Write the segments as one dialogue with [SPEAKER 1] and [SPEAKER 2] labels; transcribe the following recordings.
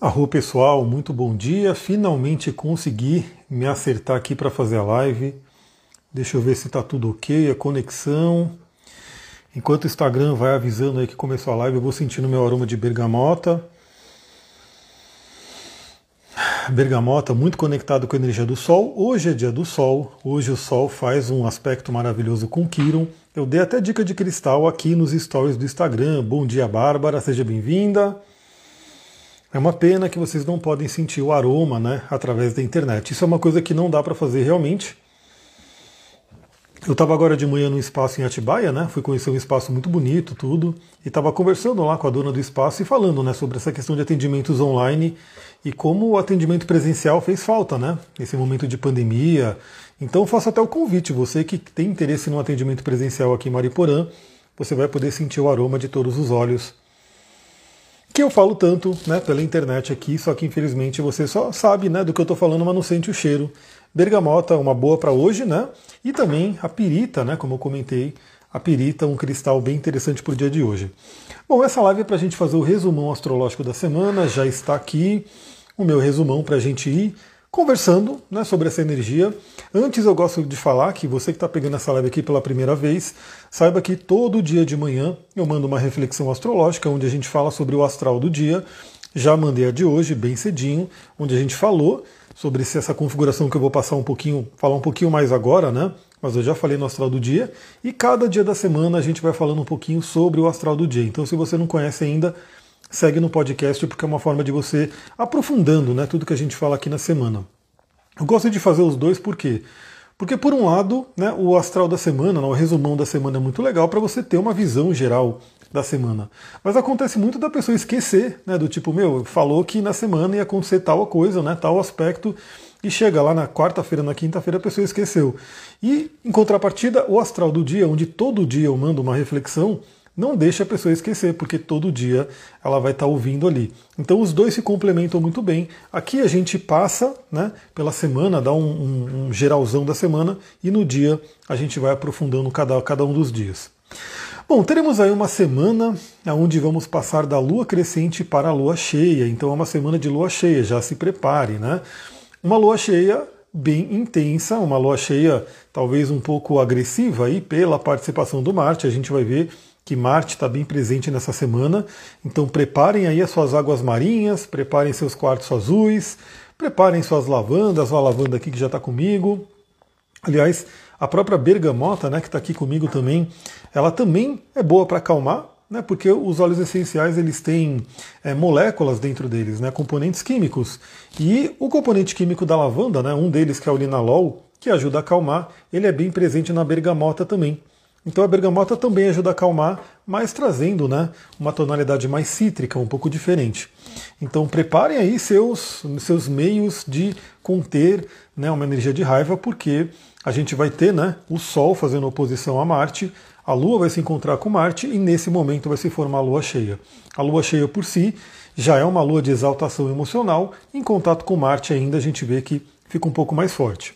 [SPEAKER 1] Arro pessoal, muito bom dia. Finalmente consegui me acertar aqui para fazer a live. Deixa eu ver se está tudo ok, a conexão. Enquanto o Instagram vai avisando aí que começou a live, eu vou sentindo meu aroma de bergamota. Bergamota muito conectado com a energia do Sol. Hoje é dia do Sol. Hoje o Sol faz um aspecto maravilhoso com Quiron. Eu dei até dica de cristal aqui nos stories do Instagram. Bom dia, Bárbara, seja bem-vinda. É uma pena que vocês não podem sentir o aroma né, através da internet. Isso é uma coisa que não dá para fazer realmente. Eu estava agora de manhã num espaço em Atibaia, né? Fui conhecer um espaço muito bonito, tudo, e estava conversando lá com a dona do espaço e falando, né, sobre essa questão de atendimentos online e como o atendimento presencial fez falta, né? Nesse momento de pandemia. Então faço até o convite, você que tem interesse no atendimento presencial aqui em Mariporã, você vai poder sentir o aroma de todos os olhos que eu falo tanto né, pela internet aqui, só que infelizmente você só sabe né, do que eu estou falando, mas não sente o cheiro. Bergamota, uma boa para hoje, né? E também a pirita, né? Como eu comentei, a pirita, um cristal bem interessante para o dia de hoje. Bom, essa live é para a gente fazer o resumão astrológico da semana, já está aqui o meu resumão para a gente ir conversando né, sobre essa energia. Antes eu gosto de falar que você que está pegando essa live aqui pela primeira vez, saiba que todo dia de manhã eu mando uma reflexão astrológica onde a gente fala sobre o astral do dia. Já mandei a de hoje, bem cedinho, onde a gente falou sobre essa configuração que eu vou passar um pouquinho, falar um pouquinho mais agora, né? Mas eu já falei no astral do dia. E cada dia da semana a gente vai falando um pouquinho sobre o astral do dia. Então, se você não conhece ainda, segue no podcast, porque é uma forma de você aprofundando né, tudo que a gente fala aqui na semana. Eu gosto de fazer os dois por quê? Porque, por um lado, né, o astral da semana, né, o resumão da semana é muito legal para você ter uma visão geral da semana. Mas acontece muito da pessoa esquecer, né, do tipo, meu, falou que na semana ia acontecer tal coisa, né, tal aspecto, e chega lá na quarta-feira, na quinta-feira, a pessoa esqueceu. E, em contrapartida, o astral do dia, onde todo dia eu mando uma reflexão, não deixa a pessoa esquecer, porque todo dia ela vai estar ouvindo ali. Então os dois se complementam muito bem. Aqui a gente passa né, pela semana, dá um, um, um geralzão da semana, e no dia a gente vai aprofundando cada, cada um dos dias. Bom, teremos aí uma semana onde vamos passar da lua crescente para a lua cheia. Então é uma semana de lua cheia, já se prepare, né? Uma lua cheia bem intensa, uma lua cheia talvez um pouco agressiva aí pela participação do Marte. A gente vai ver que Marte está bem presente nessa semana. Então preparem aí as suas águas marinhas, preparem seus quartos azuis, preparem suas lavandas, a lavanda aqui que já está comigo. Aliás, a própria bergamota, né, que está aqui comigo também, ela também é boa para acalmar, né, porque os óleos essenciais eles têm é, moléculas dentro deles, né, componentes químicos. E o componente químico da lavanda, né, um deles que é o linalol, que ajuda a acalmar, ele é bem presente na bergamota também. Então a bergamota também ajuda a acalmar, mas trazendo né, uma tonalidade mais cítrica, um pouco diferente. Então preparem aí seus, seus meios de conter né, uma energia de raiva, porque a gente vai ter né, o Sol fazendo oposição a Marte, a Lua vai se encontrar com Marte e nesse momento vai se formar a Lua cheia. A Lua cheia por si já é uma lua de exaltação emocional, em contato com Marte ainda a gente vê que fica um pouco mais forte.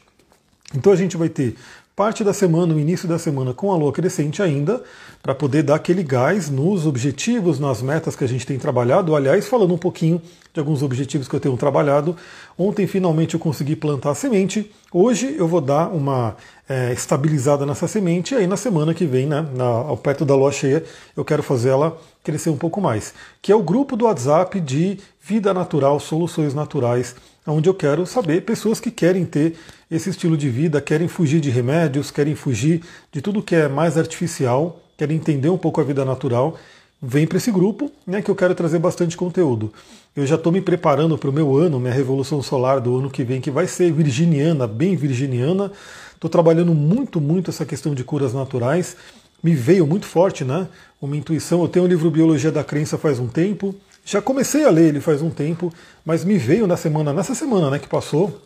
[SPEAKER 1] Então a gente vai ter parte da semana, o início da semana com a lua crescente ainda, para poder dar aquele gás nos objetivos, nas metas que a gente tem trabalhado. Aliás, falando um pouquinho de alguns objetivos que eu tenho trabalhado. Ontem finalmente eu consegui plantar a semente. Hoje eu vou dar uma é, estabilizada nessa semente e aí na semana que vem, né, na, ao perto da lua cheia, eu quero fazer ela crescer um pouco mais. Que é o grupo do WhatsApp de vida natural, soluções naturais onde eu quero saber pessoas que querem ter esse estilo de vida, querem fugir de remédios, querem fugir de tudo que é mais artificial, querem entender um pouco a vida natural. Vem para esse grupo, né, que eu quero trazer bastante conteúdo. Eu já estou me preparando para o meu ano, minha revolução solar do ano que vem, que vai ser virginiana, bem virginiana. Estou trabalhando muito, muito essa questão de curas naturais. Me veio muito forte, né? Uma intuição. Eu tenho o livro Biologia da Crença faz um tempo. Já comecei a ler ele faz um tempo, mas me veio na semana, nessa semana né, que passou,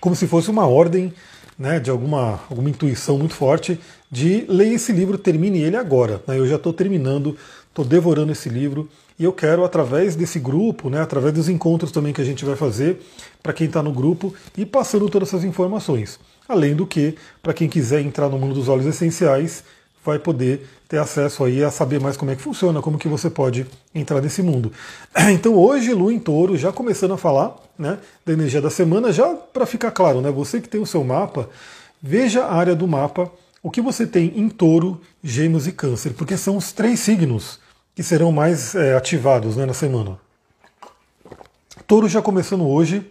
[SPEAKER 1] como se fosse uma ordem né, de alguma, alguma intuição muito forte de ler esse livro, termine ele agora. Né, eu já estou terminando, estou devorando esse livro e eu quero, através desse grupo, né, através dos encontros também que a gente vai fazer, para quem está no grupo, e passando todas essas informações. Além do que, para quem quiser entrar no mundo dos óleos essenciais, vai poder ter acesso aí a saber mais como é que funciona, como que você pode entrar nesse mundo. Então hoje, Lua em Touro, já começando a falar né, da energia da semana, já para ficar claro, né, você que tem o seu mapa, veja a área do mapa, o que você tem em Touro, Gêmeos e Câncer, porque são os três signos que serão mais é, ativados né, na semana. Touro já começando hoje,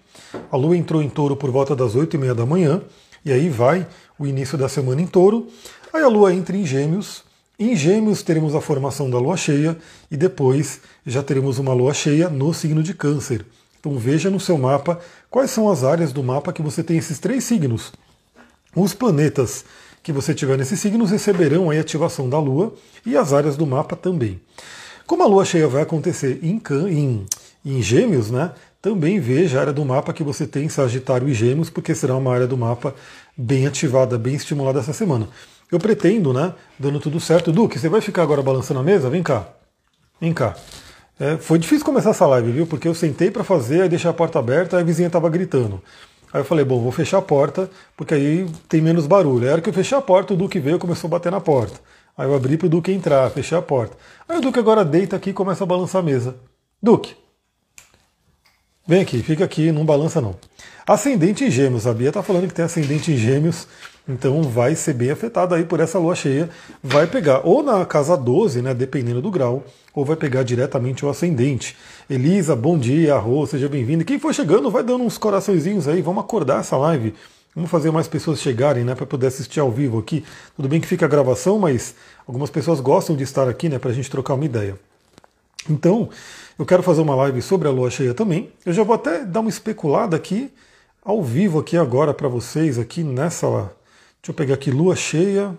[SPEAKER 1] a Lua entrou em Touro por volta das 8 e meia da manhã, e aí vai o início da semana em Touro. Aí a Lua entra em Gêmeos. Em Gêmeos teremos a formação da Lua cheia e depois já teremos uma Lua cheia no signo de Câncer. Então veja no seu mapa quais são as áreas do mapa que você tem esses três signos. Os planetas que você tiver nesses signos receberão a ativação da Lua e as áreas do mapa também. Como a Lua cheia vai acontecer em, em, em Gêmeos, né? Também veja a área do mapa que você tem Sagitário e Gêmeos, porque será uma área do mapa bem ativada, bem estimulada essa semana. Eu pretendo, né, dando tudo certo. Duque, você vai ficar agora balançando a mesa? Vem cá. Vem cá. É, foi difícil começar essa live, viu? Porque eu sentei para fazer, aí deixei a porta aberta, aí a vizinha estava gritando. Aí eu falei, bom, vou fechar a porta, porque aí tem menos barulho. Aí que eu fechei a porta, o Duque veio e começou a bater na porta. Aí eu abri para o Duque entrar, fechei a porta. Aí o Duque agora deita aqui e começa a balançar a mesa. Duque, vem aqui, fica aqui, não balança não. Ascendente em gêmeos, a Bia está falando que tem ascendente em gêmeos, então vai ser bem afetado aí por essa lua cheia. Vai pegar ou na casa 12, né, dependendo do grau, ou vai pegar diretamente o ascendente. Elisa, bom dia, Rô, seja bem-vindo. Quem for chegando, vai dando uns coraçõezinhos aí, vamos acordar essa live. Vamos fazer mais pessoas chegarem, né, para poder assistir ao vivo aqui. Tudo bem que fica a gravação, mas algumas pessoas gostam de estar aqui, né, para a gente trocar uma ideia. Então, eu quero fazer uma live sobre a lua cheia também. Eu já vou até dar uma especulada aqui, ao vivo aqui agora para vocês, aqui nessa. Deixa eu pegar aqui, lua cheia.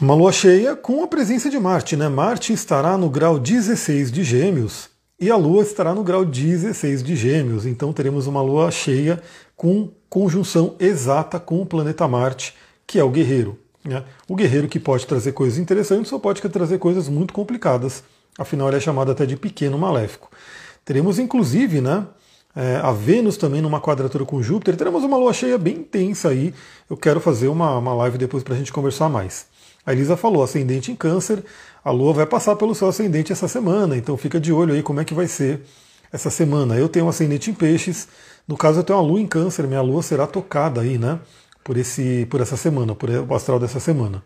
[SPEAKER 1] Uma lua cheia com a presença de Marte, né? Marte estará no grau 16 de Gêmeos e a Lua estará no grau 16 de Gêmeos. Então teremos uma Lua cheia com conjunção exata com o planeta Marte, que é o guerreiro. Né? O guerreiro que pode trazer coisas interessantes ou pode trazer coisas muito complicadas. Afinal, ele é chamado até de pequeno maléfico. Teremos inclusive né, é, a Vênus também numa quadratura com Júpiter. Teremos uma lua cheia bem intensa aí. Eu quero fazer uma, uma live depois para a gente conversar mais. A Elisa falou, ascendente em câncer, a Lua vai passar pelo seu ascendente essa semana, então fica de olho aí como é que vai ser essa semana. Eu tenho um ascendente em peixes, no caso eu tenho uma Lua em câncer, minha Lua será tocada aí, né? Por, esse, por essa semana, por o astral dessa semana.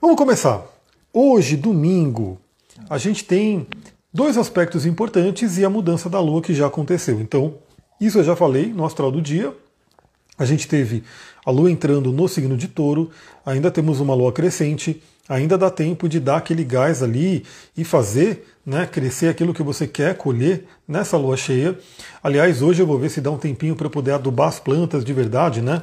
[SPEAKER 1] Vamos começar. Hoje, domingo, a gente tem dois aspectos importantes e a mudança da Lua que já aconteceu. Então, isso eu já falei no astral do dia. A gente teve a Lua entrando no signo de touro, ainda temos uma Lua crescente, ainda dá tempo de dar aquele gás ali e fazer né, crescer aquilo que você quer colher nessa lua cheia. Aliás, hoje eu vou ver se dá um tempinho para poder adubar as plantas de verdade, né?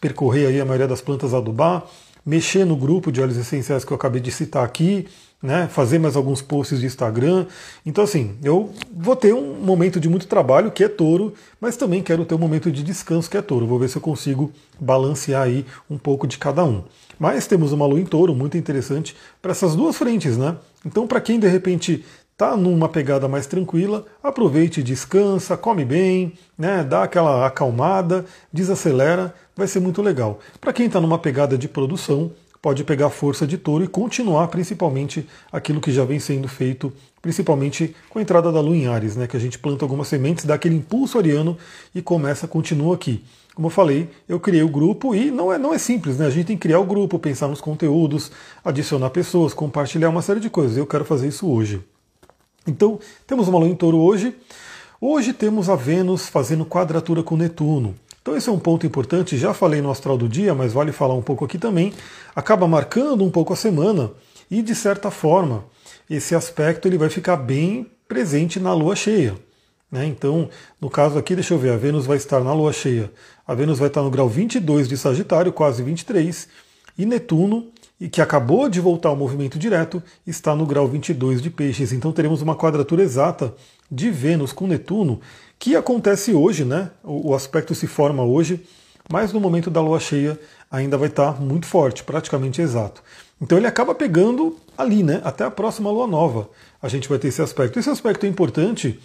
[SPEAKER 1] Percorrer aí a maioria das plantas adubar, mexer no grupo de óleos essenciais que eu acabei de citar aqui, né, fazer mais alguns posts de Instagram. Então, assim, eu vou ter um momento de muito trabalho, que é touro, mas também quero ter um momento de descanso, que é touro. Vou ver se eu consigo balancear aí um pouco de cada um. Mas temos uma lua em touro muito interessante para essas duas frentes, né? Então, para quem de repente está numa pegada mais tranquila, aproveite, descansa, come bem, né? Dá aquela acalmada, desacelera, vai ser muito legal. Para quem está numa pegada de produção, pode pegar força de touro e continuar principalmente aquilo que já vem sendo feito, principalmente com a entrada da lua em Ares, né? Que a gente planta algumas sementes, dá aquele impulso ariano e começa, continua aqui. Como eu falei, eu criei o grupo e não é, não é simples, né? A gente tem que criar o grupo, pensar nos conteúdos, adicionar pessoas, compartilhar uma série de coisas. Eu quero fazer isso hoje. Então, temos uma lua em touro hoje. Hoje temos a Vênus fazendo quadratura com Netuno. Então esse é um ponto importante, já falei no astral do dia, mas vale falar um pouco aqui também. Acaba marcando um pouco a semana e de certa forma esse aspecto ele vai ficar bem presente na lua cheia. Né? Então, no caso aqui, deixa eu ver, a Vênus vai estar na lua cheia. A Vênus vai estar no grau 22 de Sagitário, quase 23, e Netuno, que acabou de voltar ao movimento direto, está no grau 22 de Peixes. Então teremos uma quadratura exata de Vênus com Netuno, que acontece hoje, né? O, aspecto se forma hoje, mas no momento da lua cheia ainda vai estar muito forte, praticamente exato. Então ele acaba pegando ali, né? Até a próxima lua nova a gente vai ter esse aspecto. Esse aspecto é importante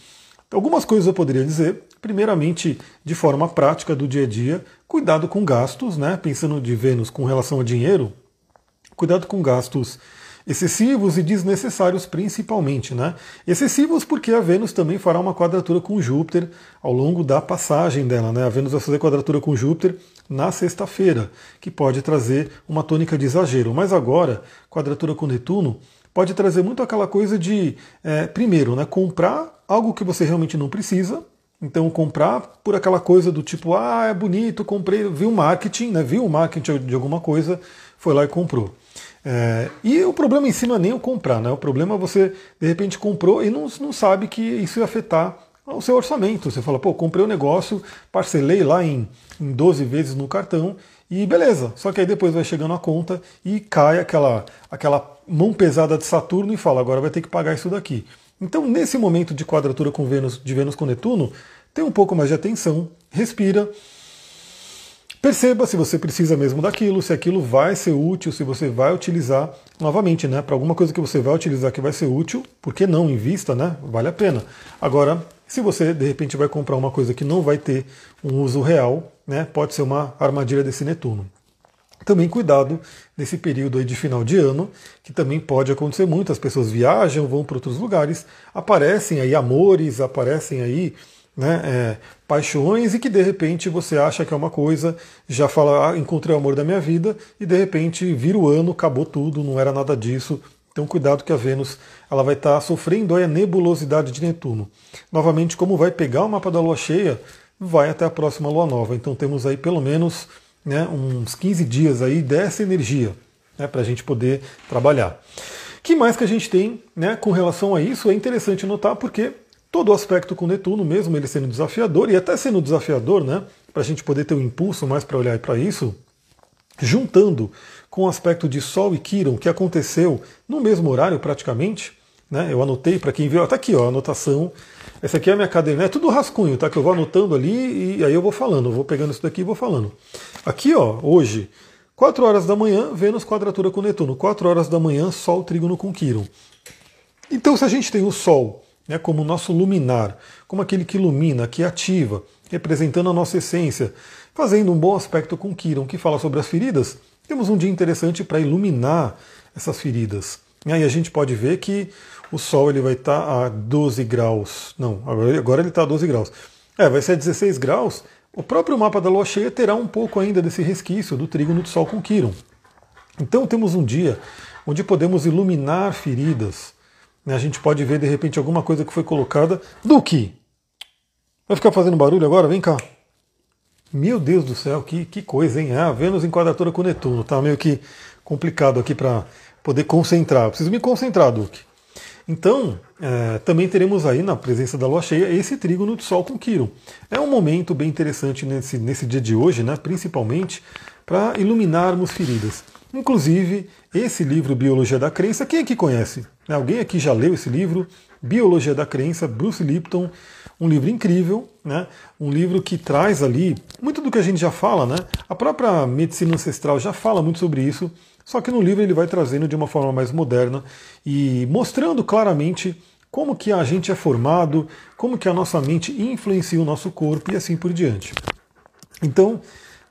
[SPEAKER 1] Algumas coisas eu poderia dizer. Primeiramente, de forma prática do dia a dia, cuidado com gastos, né? Pensando de Vênus com relação a dinheiro, cuidado com gastos excessivos e desnecessários principalmente, né? Excessivos porque a Vênus também fará uma quadratura com Júpiter ao longo da passagem dela, né? A Vênus vai fazer quadratura com Júpiter na sexta-feira, que pode trazer uma tônica de exagero. Mas agora, quadratura com Netuno pode trazer muito aquela coisa de, é, primeiro, né, comprar algo que você realmente não precisa. Então, comprar por aquela coisa do tipo, ah, é bonito, comprei, viu marketing, né, viu o marketing de alguma coisa, foi lá e comprou. É, e o problema em não é nem o comprar, né? O problema é você, de repente, comprou e não, não sabe que isso ia afetar o seu orçamento. Você fala, pô, comprei o um negócio, parcelei lá em, em 12 vezes no cartão e beleza. Só que aí depois vai chegando a conta e cai aquela, aquela mão pesada de Saturno e fala, agora vai ter que pagar isso daqui. Então, nesse momento de quadratura com Vênus, de Vênus com Netuno, tem um pouco mais de atenção, respira, perceba se você precisa mesmo daquilo, se aquilo vai ser útil, se você vai utilizar novamente, né? Para alguma coisa que você vai utilizar que vai ser útil, por que não invista, né? Vale a pena. Agora, se você de repente vai comprar uma coisa que não vai ter um uso real, né, pode ser uma armadilha desse Netuno. Também cuidado nesse período aí de final de ano, que também pode acontecer muito. As pessoas viajam, vão para outros lugares, aparecem aí amores, aparecem aí né, é, paixões e que de repente você acha que é uma coisa, já fala, ah, encontrei o amor da minha vida e de repente vira o ano, acabou tudo, não era nada disso, então cuidado que a Vênus ela vai estar tá sofrendo a nebulosidade de Netuno. Novamente, como vai pegar o mapa da Lua cheia, vai até a próxima Lua nova. Então temos aí pelo menos né, uns 15 dias aí dessa energia né, para a gente poder trabalhar. que mais que a gente tem né, com relação a isso? É interessante notar porque todo aspecto com Netuno, mesmo ele sendo desafiador, e até sendo desafiador, né, para a gente poder ter um impulso mais para olhar para isso, juntando com o aspecto de Sol e Quiron, que aconteceu no mesmo horário praticamente. Né? Eu anotei para quem viu, está aqui ó, a anotação. Essa aqui é a minha caderneta, é tudo rascunho, tá? Que eu vou anotando ali e aí eu vou falando, eu vou pegando isso daqui e vou falando. Aqui, ó, hoje, 4 horas da manhã, Vênus quadratura com Netuno. 4 horas da manhã, Sol trígono com Quiron. Então, se a gente tem o Sol né, como nosso luminar, como aquele que ilumina, que ativa, representando a nossa essência, fazendo um bom aspecto com Quiron, que fala sobre as feridas, temos um dia interessante para iluminar essas feridas. E aí a gente pode ver que o Sol ele vai estar tá a 12 graus. Não, agora ele está a 12 graus. É, vai ser a 16 graus. O próprio mapa da Lua cheia terá um pouco ainda desse resquício do trígono de Sol com Quiron. Então temos um dia onde podemos iluminar feridas. A gente pode ver de repente alguma coisa que foi colocada. Duque! Vai ficar fazendo barulho agora? Vem cá. Meu Deus do céu, que, que coisa, hein? Ah, Vênus em quadratura com Netuno. Tá meio que complicado aqui para poder concentrar. preciso me concentrar, Duque. Então, é, também teremos aí na presença da lua cheia esse trígono de Sol com Quiron. É um momento bem interessante nesse, nesse dia de hoje, né, principalmente para iluminarmos feridas. Inclusive, esse livro Biologia da Crença, quem aqui conhece? Alguém aqui já leu esse livro? Biologia da Crença, Bruce Lipton, um livro incrível, né? um livro que traz ali muito do que a gente já fala, né? a própria medicina ancestral já fala muito sobre isso, só que no livro ele vai trazendo de uma forma mais moderna e mostrando claramente como que a gente é formado, como que a nossa mente influencia o nosso corpo e assim por diante. Então,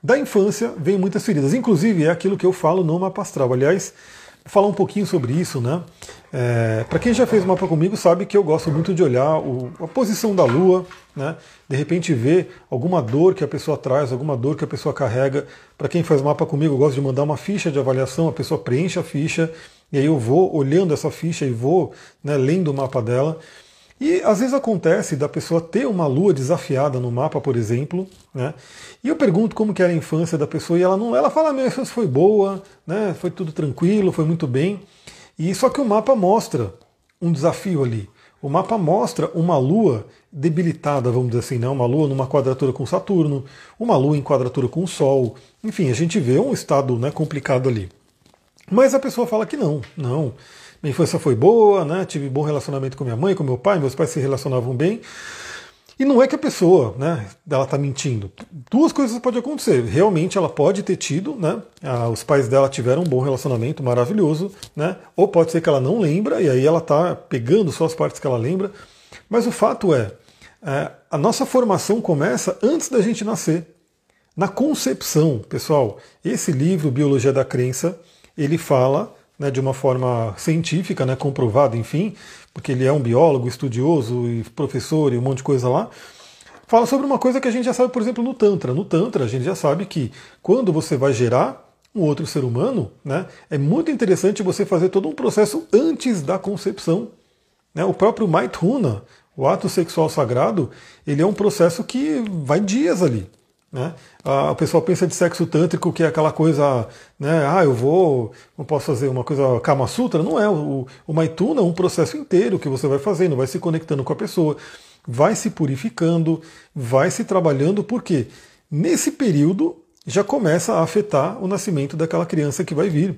[SPEAKER 1] da infância vem muitas feridas, inclusive é aquilo que eu falo no mapa astral. Aliás, falar um pouquinho sobre isso, né? É, Para quem já fez mapa comigo sabe que eu gosto muito de olhar o, a posição da Lua, né? De repente ver alguma dor que a pessoa traz, alguma dor que a pessoa carrega. Para quem faz mapa comigo, eu gosto de mandar uma ficha de avaliação, a pessoa preenche a ficha e aí eu vou olhando essa ficha e vou né, lendo o mapa dela. E às vezes acontece da pessoa ter uma lua desafiada no mapa, por exemplo, né? E eu pergunto como que era a infância da pessoa e ela não, ela fala, minha infância foi boa, né? Foi tudo tranquilo, foi muito bem. E só que o mapa mostra um desafio ali. O mapa mostra uma lua debilitada, vamos dizer assim, né? uma lua numa quadratura com Saturno, uma lua em quadratura com o Sol. Enfim, a gente vê um estado né, complicado ali. Mas a pessoa fala que não, não. Minha infância foi boa, né? tive bom relacionamento com minha mãe, com meu pai, meus pais se relacionavam bem. E não é que a pessoa, né, está mentindo. Duas coisas podem acontecer. Realmente ela pode ter tido, né, os pais dela tiveram um bom relacionamento maravilhoso, né, ou pode ser que ela não lembra e aí ela está pegando só as partes que ela lembra. Mas o fato é, É, a nossa formação começa antes da gente nascer. Na concepção, pessoal, esse livro, Biologia da Crença, ele fala né, de uma forma científica, né, comprovada, enfim, porque ele é um biólogo, estudioso e professor e um monte de coisa lá. Fala sobre uma coisa que a gente já sabe, por exemplo, no Tantra. No Tantra, a gente já sabe que quando você vai gerar um outro ser humano, né, é muito interessante você fazer todo um processo antes da concepção. Né? O próprio Maithuna, o ato sexual sagrado, ele é um processo que vai dias ali. Né? A pessoa pensa de sexo tântrico que é aquela coisa, né? Ah, eu vou, não posso fazer uma coisa Kama Sutra. Não é. O, o Maituna é um processo inteiro que você vai fazendo, vai se conectando com a pessoa, vai se purificando, vai se trabalhando, porque nesse período já começa a afetar o nascimento daquela criança que vai vir.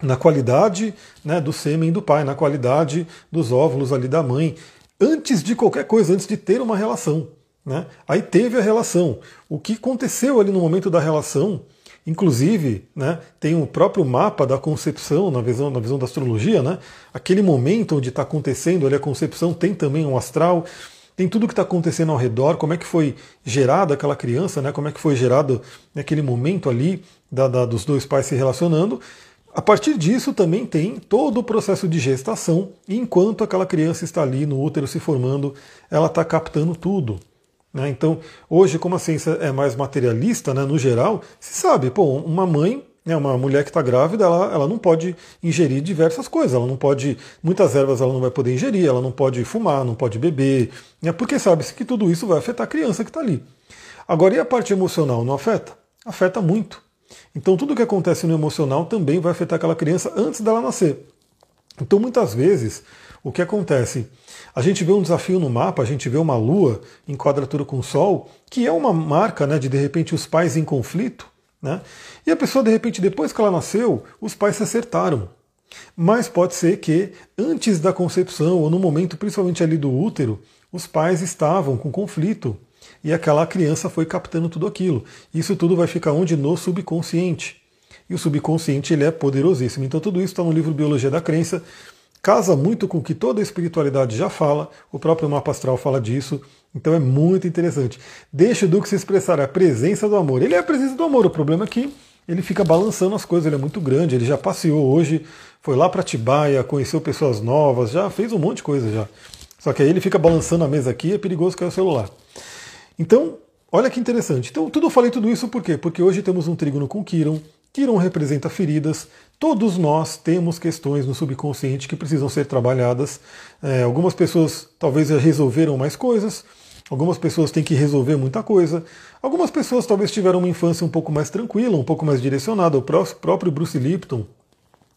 [SPEAKER 1] Na qualidade né, do sêmen do pai, na qualidade dos óvulos ali da mãe, antes de qualquer coisa, antes de ter uma relação. Né? Aí teve a relação. O que aconteceu ali no momento da relação, inclusive, né, tem o próprio mapa da concepção na visão, na visão da astrologia, né? aquele momento onde está acontecendo ali a concepção, tem também um astral, tem tudo o que está acontecendo ao redor, como é que foi gerada aquela criança, né? como é que foi gerado naquele momento ali da, da, dos dois pais se relacionando. A partir disso também tem todo o processo de gestação, enquanto aquela criança está ali no útero se formando, ela está captando tudo. Né? Então, hoje, como a ciência é mais materialista, né, no geral, se sabe, pô, uma mãe, né, uma mulher que está grávida, ela, ela não pode ingerir diversas coisas, ela não pode, muitas ervas ela não vai poder ingerir, ela não pode fumar, não pode beber, né, porque sabe-se que tudo isso vai afetar a criança que está ali. Agora, e a parte emocional não afeta? Afeta muito. Então, tudo que acontece no emocional também vai afetar aquela criança antes dela nascer. Então, muitas vezes, o que acontece? A gente vê um desafio no mapa, a gente vê uma lua em quadratura com o Sol, que é uma marca né, de de repente os pais em conflito. Né? E a pessoa, de repente, depois que ela nasceu, os pais se acertaram. Mas pode ser que antes da concepção, ou no momento principalmente ali do útero, os pais estavam com conflito. E aquela criança foi captando tudo aquilo. Isso tudo vai ficar onde? No subconsciente. E o subconsciente ele é poderosíssimo. Então tudo isso está no livro Biologia da Crença casa muito com o que toda a espiritualidade já fala, o próprio mapa astral fala disso, então é muito interessante. Deixa o Duque se expressar, a presença do amor. Ele é a presença do amor, o problema é que ele fica balançando as coisas, ele é muito grande, ele já passeou hoje, foi lá para Tibaia, conheceu pessoas novas, já fez um monte de coisa já. Só que aí ele fica balançando a mesa aqui, é perigoso cair o celular. Então, olha que interessante. Então, tudo eu falei tudo isso por quê? Porque hoje temos um trígono com Quiron, Quiron representa feridas, Todos nós temos questões no subconsciente que precisam ser trabalhadas. É, algumas pessoas talvez já resolveram mais coisas, algumas pessoas têm que resolver muita coisa, algumas pessoas talvez tiveram uma infância um pouco mais tranquila, um pouco mais direcionada. O próprio Bruce Lipton,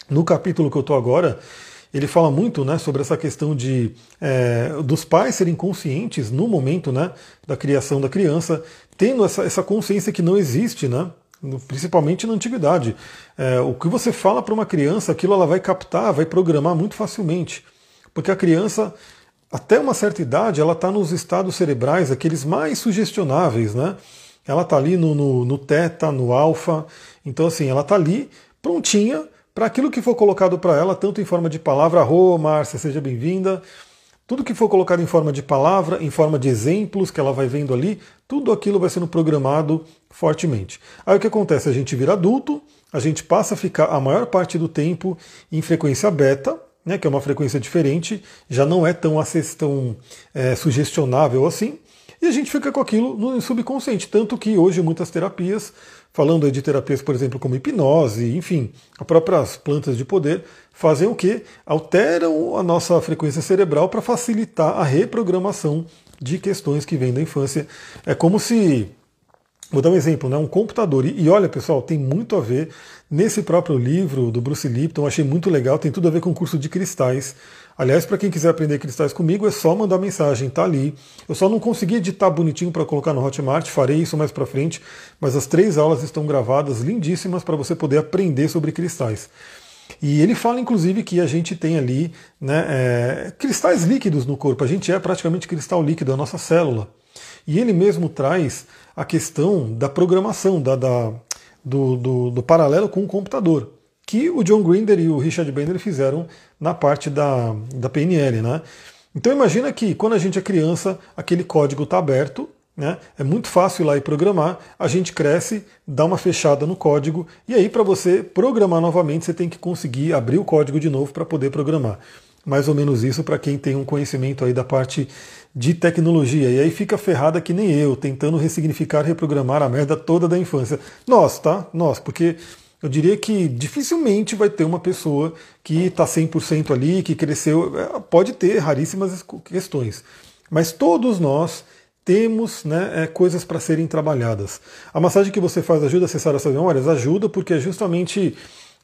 [SPEAKER 1] no capítulo que eu estou agora, ele fala muito né, sobre essa questão de é, dos pais serem conscientes no momento né, da criação da criança, tendo essa, essa consciência que não existe, né? Principalmente na antiguidade. É, o que você fala para uma criança, aquilo ela vai captar, vai programar muito facilmente. Porque a criança, até uma certa idade, ela está nos estados cerebrais, aqueles mais sugestionáveis, né? Ela está ali no, no, no teta, no alfa. Então, assim, ela está ali prontinha para aquilo que for colocado para ela, tanto em forma de palavra, Rô, Márcia, seja bem-vinda, tudo que for colocado em forma de palavra, em forma de exemplos que ela vai vendo ali, tudo aquilo vai sendo programado fortemente. Aí o que acontece? A gente vira adulto, a gente passa a ficar a maior parte do tempo em frequência beta, né, que é uma frequência diferente, já não é tão, tão é, sugestionável assim, e a gente fica com aquilo no subconsciente. Tanto que hoje muitas terapias falando de terapias, por exemplo, como hipnose, enfim, as próprias plantas de poder, fazem o que? Alteram a nossa frequência cerebral para facilitar a reprogramação de questões que vêm da infância. É como se. Vou dar um exemplo, né? um computador. E, e olha, pessoal, tem muito a ver nesse próprio livro do Bruce Lipton, achei muito legal, tem tudo a ver com o curso de cristais. Aliás, para quem quiser aprender cristais comigo, é só mandar mensagem, tá ali. Eu só não consegui editar bonitinho para colocar no Hotmart, farei isso mais para frente, mas as três aulas estão gravadas, lindíssimas, para você poder aprender sobre cristais. E ele fala, inclusive, que a gente tem ali né, é, cristais líquidos no corpo. A gente é praticamente cristal líquido, a nossa célula. E ele mesmo traz a questão da programação, da, da do, do, do paralelo com o computador que o John Grinder e o Richard Bender fizeram na parte da, da PNL. Né? Então imagina que quando a gente é criança, aquele código está aberto, né? É muito fácil ir lá e programar, a gente cresce, dá uma fechada no código, e aí para você programar novamente, você tem que conseguir abrir o código de novo para poder programar. Mais ou menos isso para quem tem um conhecimento aí da parte de tecnologia. E aí fica ferrada que nem eu, tentando ressignificar, reprogramar a merda toda da infância. Nós, tá? Nós, porque eu diria que dificilmente vai ter uma pessoa que está 100% ali, que cresceu. É, pode ter raríssimas questões. Mas todos nós temos né, é, coisas para serem trabalhadas. A massagem que você faz ajuda a acessar essas memórias? Ajuda, porque é justamente.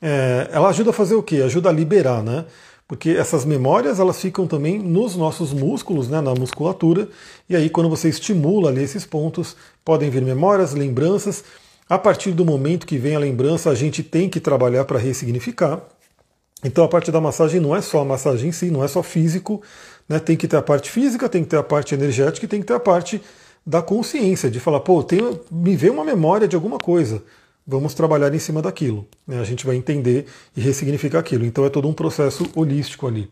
[SPEAKER 1] É, ela ajuda a fazer o quê? Ajuda a liberar, né? Porque essas memórias elas ficam também nos nossos músculos, né, na musculatura, e aí quando você estimula ali esses pontos, podem vir memórias, lembranças. A partir do momento que vem a lembrança, a gente tem que trabalhar para ressignificar. Então a parte da massagem não é só a massagem em si, não é só físico, né? tem que ter a parte física, tem que ter a parte energética e tem que ter a parte da consciência, de falar, pô, tem, me vê uma memória de alguma coisa, vamos trabalhar em cima daquilo. Né? A gente vai entender e ressignificar aquilo. Então é todo um processo holístico ali.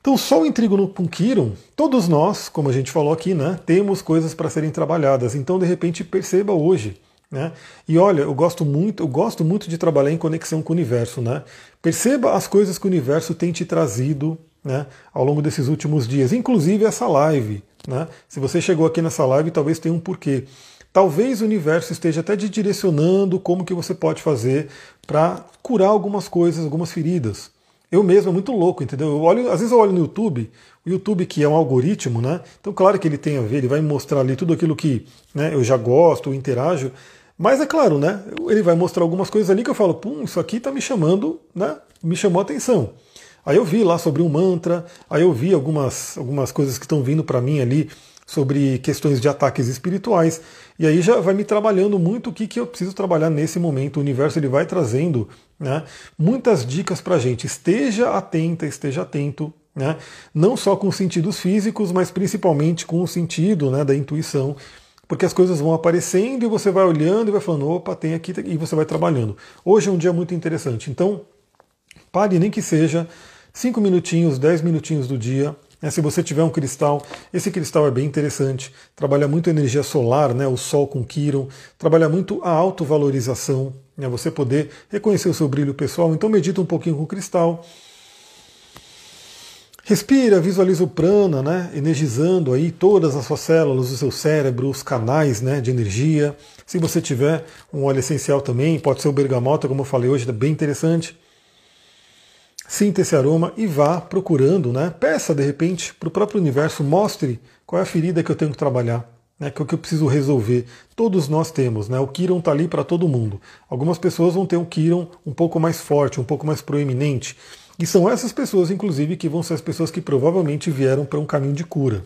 [SPEAKER 1] Então, Sol em Trígono com Quiron, todos nós, como a gente falou aqui, né, temos coisas para serem trabalhadas. Então, de repente, perceba hoje né? E olha, eu gosto muito, eu gosto muito de trabalhar em conexão com o universo. Né? Perceba as coisas que o universo tem te trazido né, ao longo desses últimos dias, inclusive essa live. Né? Se você chegou aqui nessa live, talvez tenha um porquê. Talvez o universo esteja até te direcionando como que você pode fazer para curar algumas coisas, algumas feridas. Eu mesmo é muito louco, entendeu? Eu olho, às vezes eu olho no YouTube, o YouTube que é um algoritmo, né? Então claro que ele tem a ver, ele vai me mostrar ali tudo aquilo que né, eu já gosto, interajo, mas é claro, né? Ele vai mostrar algumas coisas ali que eu falo, pum, isso aqui está me chamando, né? Me chamou a atenção. Aí eu vi lá sobre um mantra, aí eu vi algumas, algumas coisas que estão vindo para mim ali sobre questões de ataques espirituais. E aí já vai me trabalhando muito o que, que eu preciso trabalhar nesse momento. O universo ele vai trazendo né, muitas dicas para a gente. Esteja atenta, esteja atento. Né, não só com sentidos físicos, mas principalmente com o sentido né, da intuição porque as coisas vão aparecendo e você vai olhando e vai falando, opa, tem aqui, e você vai trabalhando. Hoje é um dia muito interessante, então pare nem que seja 5 minutinhos, 10 minutinhos do dia. Né? Se você tiver um cristal, esse cristal é bem interessante, trabalha muito a energia solar, né? o sol com Kiron, trabalha muito a autovalorização, né? você poder reconhecer o seu brilho pessoal, então medita um pouquinho com o cristal, Respira, visualiza o prana, né, energizando aí todas as suas células, o seu cérebro, os canais né, de energia. Se você tiver um óleo essencial também, pode ser o bergamota, como eu falei hoje, é bem interessante. Sinta esse aroma e vá procurando, né? Peça de repente para o próprio universo, mostre qual é a ferida que eu tenho que trabalhar, né? Que é o que eu preciso resolver. Todos nós temos, né? O Kiron está ali para todo mundo. Algumas pessoas vão ter um Kiron um pouco mais forte, um pouco mais proeminente. E são essas pessoas, inclusive, que vão ser as pessoas que provavelmente vieram para um caminho de cura.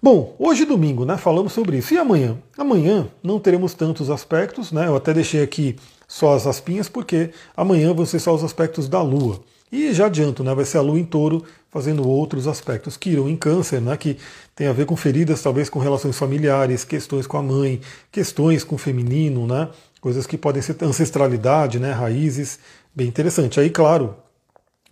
[SPEAKER 1] Bom, hoje domingo, né? Falamos sobre isso. E amanhã? Amanhã não teremos tantos aspectos, né? Eu até deixei aqui só as aspinhas, porque amanhã vão ser só os aspectos da Lua. E já adianto, né? Vai ser a Lua em touro fazendo outros aspectos que irão em câncer, né? Que tem a ver com feridas, talvez com relações familiares, questões com a mãe, questões com o feminino, né? Coisas que podem ser ancestralidade, né? Raízes. Bem interessante. Aí, claro,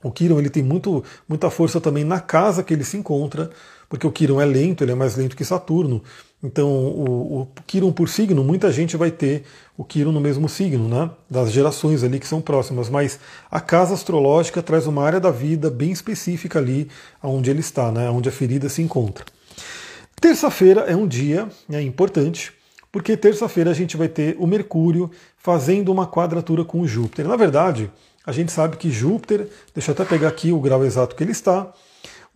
[SPEAKER 1] o Kiron ele tem muito, muita força também na casa que ele se encontra, porque o Kiron é lento, ele é mais lento que Saturno. Então, o, o Kiron por signo, muita gente vai ter o Kiron no mesmo signo, né? Das gerações ali que são próximas. Mas a casa astrológica traz uma área da vida bem específica ali, onde ele está, né? Onde a ferida se encontra. Terça-feira é um dia é importante, porque terça-feira a gente vai ter o Mercúrio fazendo uma quadratura com o Júpiter. Na verdade, a gente sabe que Júpiter, deixa eu até pegar aqui o grau exato que ele está.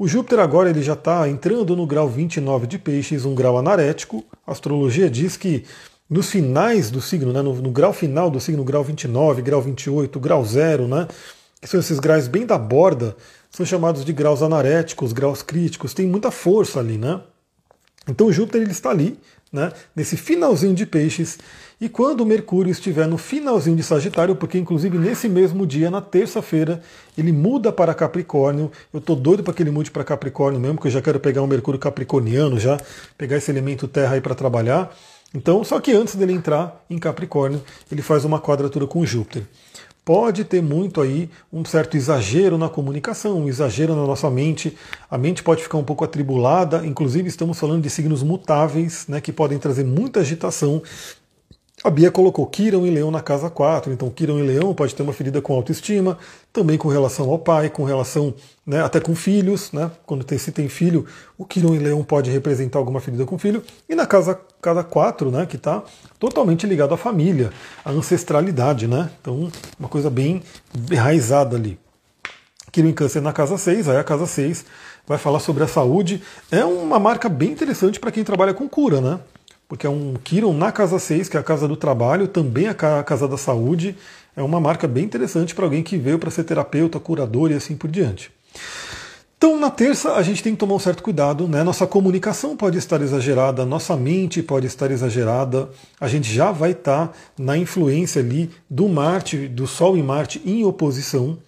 [SPEAKER 1] O Júpiter agora ele já está entrando no grau 29 de peixes, um grau anarético. A astrologia diz que nos finais do signo, né, no, no, grau final do signo, grau 29, grau 28, grau zero, né, que são esses graus bem da borda, são chamados de graus anaréticos, graus críticos, tem muita força ali, né? Então o Júpiter ele está ali, né, nesse finalzinho de peixes, e quando o Mercúrio estiver no finalzinho de Sagitário, porque inclusive nesse mesmo dia, na terça-feira, ele muda para Capricórnio. Eu estou doido para que ele mude para Capricórnio mesmo, porque eu já quero pegar um Mercúrio capricorniano já, pegar esse elemento terra aí para trabalhar. Então, só que antes dele entrar em Capricórnio, ele faz uma quadratura com Júpiter. Pode ter muito aí um certo exagero na comunicação, um exagero na nossa mente. A mente pode ficar um pouco atribulada, inclusive estamos falando de signos mutáveis, né, que podem trazer muita agitação. A Bia colocou Quirão e Leão na casa 4, então Quirão e Leão pode ter uma ferida com autoestima, também com relação ao pai, com relação né, até com filhos, né? Quando tem, se tem filho, o Quirão e Leão pode representar alguma ferida com filho. E na casa, casa 4, né, que está totalmente ligado à família, à ancestralidade, né? Então, uma coisa bem enraizada ali. Quirão em câncer na casa 6, aí a casa 6 vai falar sobre a saúde. É uma marca bem interessante para quem trabalha com cura, né? Porque é um Kiron na casa 6, que é a casa do trabalho, também a casa da saúde. É uma marca bem interessante para alguém que veio para ser terapeuta, curador e assim por diante. Então, na terça, a gente tem que tomar um certo cuidado, né? Nossa comunicação pode estar exagerada, nossa mente pode estar exagerada, a gente já vai estar tá na influência ali do Marte, do Sol e Marte em oposição.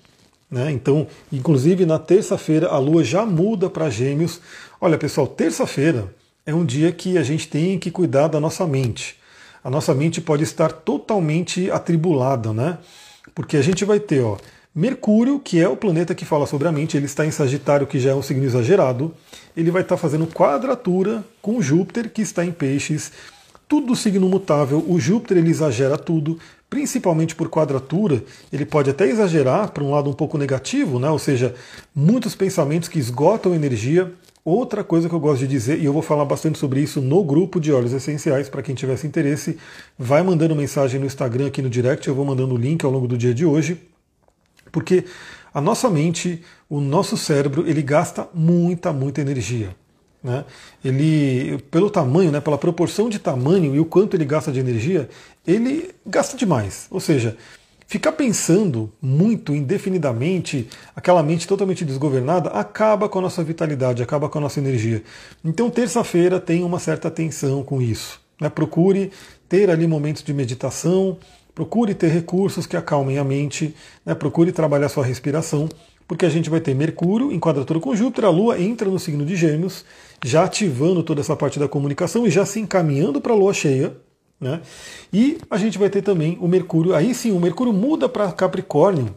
[SPEAKER 1] Né? Então, inclusive na terça-feira, a Lua já muda para Gêmeos. Olha, pessoal, terça-feira é um dia que a gente tem que cuidar da nossa mente. A nossa mente pode estar totalmente atribulada, né? Porque a gente vai ter, ó, Mercúrio, que é o planeta que fala sobre a mente, ele está em Sagitário, que já é um signo exagerado. Ele vai estar fazendo quadratura com Júpiter, que está em Peixes. Tudo signo mutável. O Júpiter ele exagera tudo, principalmente por quadratura. Ele pode até exagerar para um lado um pouco negativo, né? Ou seja, muitos pensamentos que esgotam energia. Outra coisa que eu gosto de dizer, e eu vou falar bastante sobre isso no grupo de óleos essenciais, para quem tivesse interesse, vai mandando mensagem no Instagram aqui no direct, eu vou mandando o link ao longo do dia de hoje, porque a nossa mente, o nosso cérebro, ele gasta muita, muita energia. Né? Ele, pelo tamanho, né, pela proporção de tamanho e o quanto ele gasta de energia, ele gasta demais. Ou seja, Ficar pensando muito indefinidamente, aquela mente totalmente desgovernada, acaba com a nossa vitalidade, acaba com a nossa energia. Então, terça-feira tem uma certa atenção com isso. Né? Procure ter ali momentos de meditação, procure ter recursos que acalmem a mente, né? procure trabalhar sua respiração, porque a gente vai ter Mercúrio em quadratura com Júpiter, a Lua entra no signo de Gêmeos, já ativando toda essa parte da comunicação e já se encaminhando para a Lua cheia. Né? E a gente vai ter também o Mercúrio, aí sim, o Mercúrio muda para Capricórnio.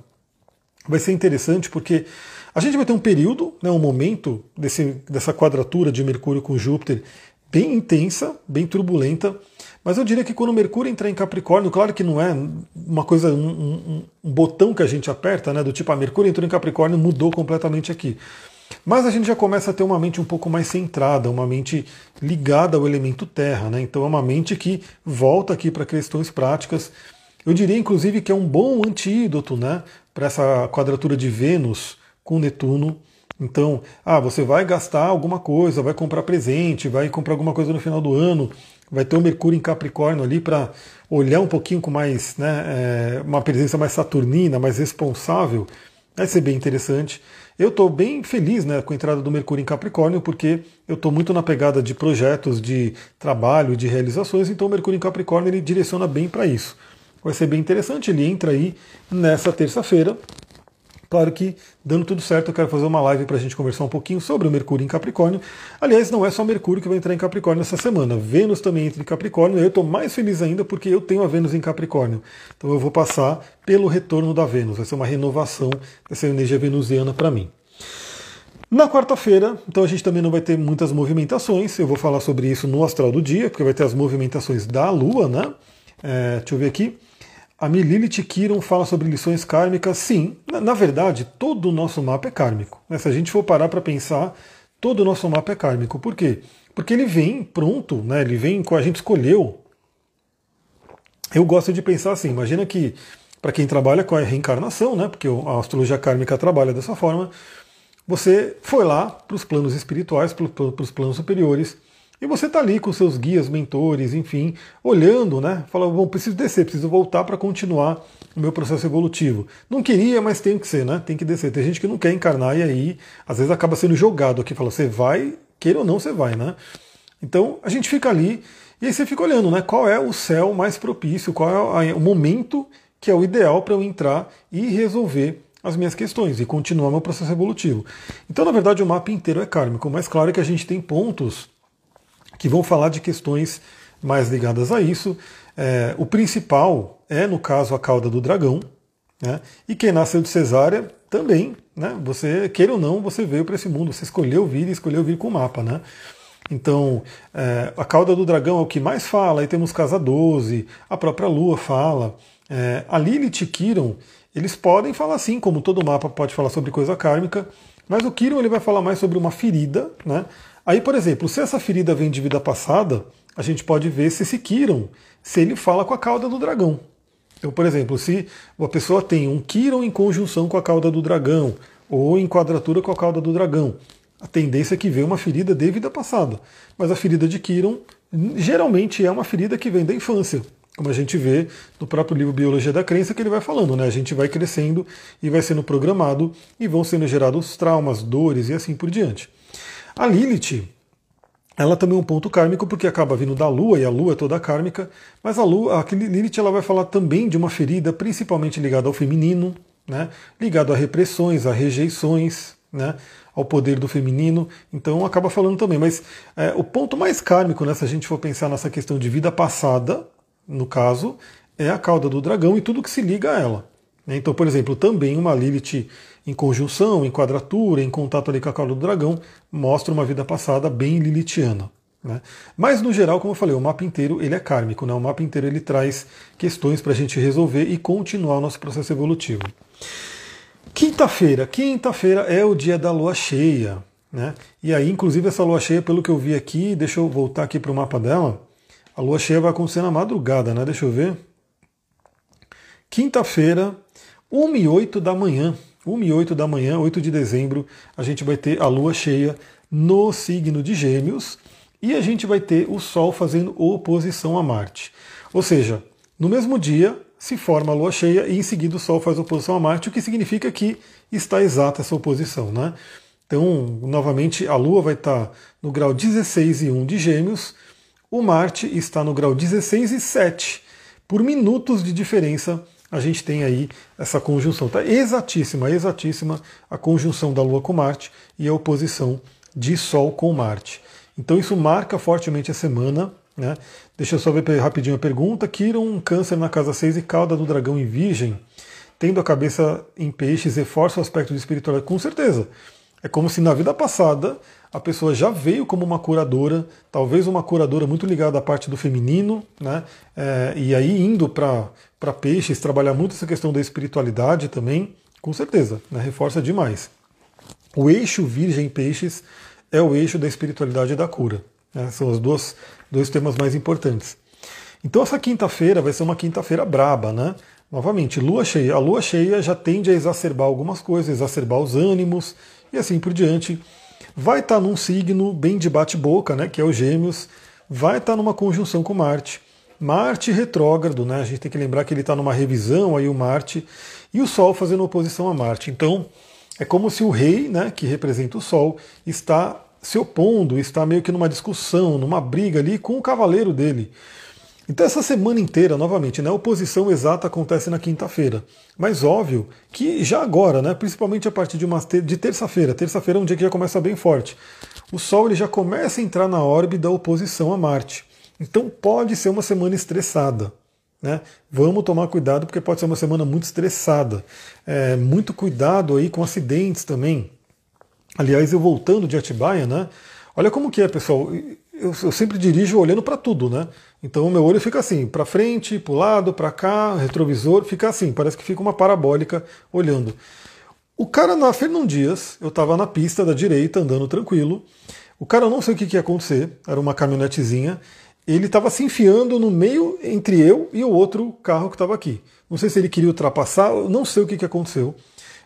[SPEAKER 1] Vai ser interessante porque a gente vai ter um período, né, um momento desse, dessa quadratura de Mercúrio com Júpiter bem intensa, bem turbulenta. Mas eu diria que quando o Mercúrio entrar em Capricórnio, claro que não é uma coisa, um, um, um botão que a gente aperta, né? Do tipo, a ah, Mercúrio entrou em Capricórnio, mudou completamente aqui. Mas a gente já começa a ter uma mente um pouco mais centrada, uma mente ligada ao elemento terra, né? Então é uma mente que volta aqui para questões práticas. Eu diria, inclusive, que é um bom antídoto, né? Para essa quadratura de Vênus com Netuno. Então, ah, você vai gastar alguma coisa, vai comprar presente, vai comprar alguma coisa no final do ano, vai ter o Mercúrio em Capricórnio ali para olhar um pouquinho com mais, né, é, uma presença mais saturnina, mais responsável. Vai ser bem interessante. Eu estou bem feliz né, com a entrada do Mercúrio em Capricórnio, porque eu estou muito na pegada de projetos, de trabalho, de realizações, então o Mercúrio em Capricórnio ele direciona bem para isso. Vai ser bem interessante, ele entra aí nessa terça-feira, Claro que, dando tudo certo, eu quero fazer uma live para a gente conversar um pouquinho sobre o Mercúrio em Capricórnio. Aliás, não é só Mercúrio que vai entrar em Capricórnio essa semana. Vênus também entra em Capricórnio. Eu estou mais feliz ainda porque eu tenho a Vênus em Capricórnio. Então eu vou passar pelo retorno da Vênus. Vai ser uma renovação dessa energia venusiana para mim. Na quarta-feira, então a gente também não vai ter muitas movimentações. Eu vou falar sobre isso no astral do dia, porque vai ter as movimentações da Lua, né? É, deixa eu ver aqui. A Mililith Kiron fala sobre lições kármicas, sim. Na, na, verdade, todo o nosso mapa é kármico. Né? Se a gente for parar para pensar, todo o nosso mapa é kármico. Por quê? Porque ele vem pronto, né? ele vem com a gente escolheu. Eu gosto de pensar assim, imagina que para quem trabalha com a reencarnação, né? porque a astrologia kármica trabalha dessa forma, você foi lá para os planos espirituais, para os planos superiores, e você está ali com seus guias, mentores, enfim, olhando, né? Fala, bom, preciso descer, preciso voltar para continuar o meu processo evolutivo. Não queria, mas tem que ser, né? Tem que descer. Tem gente que não quer encarnar e aí, às vezes, acaba sendo jogado aqui. Fala, você vai, queira ou não, você vai, né? Então, a gente fica ali e aí você fica olhando, né? Qual é o céu mais propício, qual é o momento que é o ideal para eu entrar e resolver as minhas questões e continuar meu processo evolutivo. Então, na verdade, o mapa inteiro é kármico, mas claro que a gente tem pontos que vão falar de questões mais ligadas a isso. É, o principal é, no caso, a cauda do dragão. Né? E quem nasceu de cesárea também, né? Você, queira ou não, você veio para esse mundo, você escolheu vir e escolheu vir com o mapa, né? Então, é, a cauda do dragão é o que mais fala, aí temos Casa 12, a própria Lua fala. É, a Lilith e Kiron, eles podem falar sim, como todo mapa pode falar sobre coisa kármica, mas o Kiron ele vai falar mais sobre uma ferida, né? Aí, por exemplo, se essa ferida vem de vida passada, a gente pode ver se esse Kiron, se ele fala com a cauda do dragão. Então, por exemplo, se uma pessoa tem um Kiron em conjunção com a cauda do dragão, ou em quadratura com a cauda do dragão, a tendência é que vê uma ferida de vida passada. Mas a ferida de Kiron geralmente é uma ferida que vem da infância. Como a gente vê no próprio livro Biologia da Crença, que ele vai falando, né? A gente vai crescendo e vai sendo programado e vão sendo gerados traumas, dores e assim por diante. A Lilith, ela também é um ponto kármico porque acaba vindo da Lua e a Lua é toda kármica, mas a Lua, a Lilith, ela vai falar também de uma ferida principalmente ligada ao feminino, né? Ligado a repressões, a rejeições, né? ao poder do feminino, então acaba falando também. Mas é, o ponto mais kármico, né, se a gente for pensar nessa questão de vida passada, no caso, é a cauda do dragão e tudo que se liga a ela. Então, por exemplo, também uma Lilith em conjunção, em quadratura, em contato ali com a cauda do dragão, mostra uma vida passada bem lilithiana. Né? Mas, no geral, como eu falei, o mapa inteiro ele é kármico, né? o mapa inteiro ele traz questões para a gente resolver e continuar o nosso processo evolutivo. Quinta-feira. Quinta-feira é o dia da lua cheia. Né? E aí, inclusive, essa lua cheia, pelo que eu vi aqui, deixa eu voltar aqui para o mapa dela. A lua cheia vai acontecer na madrugada, né? Deixa eu ver. Quinta-feira, 1 e 8 da manhã. 1 e 8 da manhã, 8 de dezembro, a gente vai ter a lua cheia no signo de Gêmeos e a gente vai ter o Sol fazendo oposição a Marte. Ou seja, no mesmo dia, se forma a lua cheia e em seguida o Sol faz oposição a Marte, o que significa que está exata essa oposição. Né? Então, novamente, a Lua vai estar no grau 16 e 1 de Gêmeos, o Marte está no grau 16 e 7. Por minutos de diferença, a gente tem aí essa conjunção. Está exatíssima, exatíssima a conjunção da Lua com Marte e a oposição de Sol com Marte. Então isso marca fortemente a semana. Né? Deixa eu só ver rapidinho a pergunta. Kiron, câncer na casa 6 e cauda do dragão em virgem, tendo a cabeça em peixes, reforça o aspecto de espiritualidade? Com certeza. É como se na vida passada a pessoa já veio como uma curadora, talvez uma curadora muito ligada à parte do feminino, né? É, e aí indo para peixes, trabalhar muito essa questão da espiritualidade também, com certeza, né? reforça demais. O eixo Virgem Peixes é o eixo da espiritualidade e da cura. Né? São os dois, dois temas mais importantes. Então essa quinta-feira vai ser uma quinta-feira braba, né? Novamente, lua cheia. A lua cheia já tende a exacerbar algumas coisas, exacerbar os ânimos e assim por diante. Vai estar tá num signo bem de bate-boca, né? Que é o Gêmeos. Vai estar tá numa conjunção com Marte. Marte retrógrado, né? A gente tem que lembrar que ele está numa revisão aí o Marte e o Sol fazendo oposição a Marte. Então é como se o rei, né, que representa o Sol, está se opondo, está meio que numa discussão, numa briga ali com o cavaleiro dele. Então essa semana inteira, novamente, né, a oposição exata acontece na quinta-feira. Mas óbvio que já agora, né, principalmente a partir de, uma, de terça-feira, terça-feira é um dia que já começa bem forte, o Sol ele já começa a entrar na órbita da oposição a Marte. Então pode ser uma semana estressada. Né? Vamos tomar cuidado porque pode ser uma semana muito estressada. É, muito cuidado aí com acidentes também. Aliás, eu voltando de Atibaia, né? Olha como que é, pessoal. Eu, eu sempre dirijo olhando para tudo, né? Então o meu olho fica assim, para frente, para o lado, para cá, retrovisor, fica assim, parece que fica uma parabólica olhando. O cara na Fernão Dias, eu estava na pista da direita, andando tranquilo. O cara, eu não sei o que, que ia acontecer, era uma caminhonetezinha. Ele estava se enfiando no meio entre eu e o outro carro que estava aqui. Não sei se ele queria ultrapassar, eu não sei o que, que aconteceu.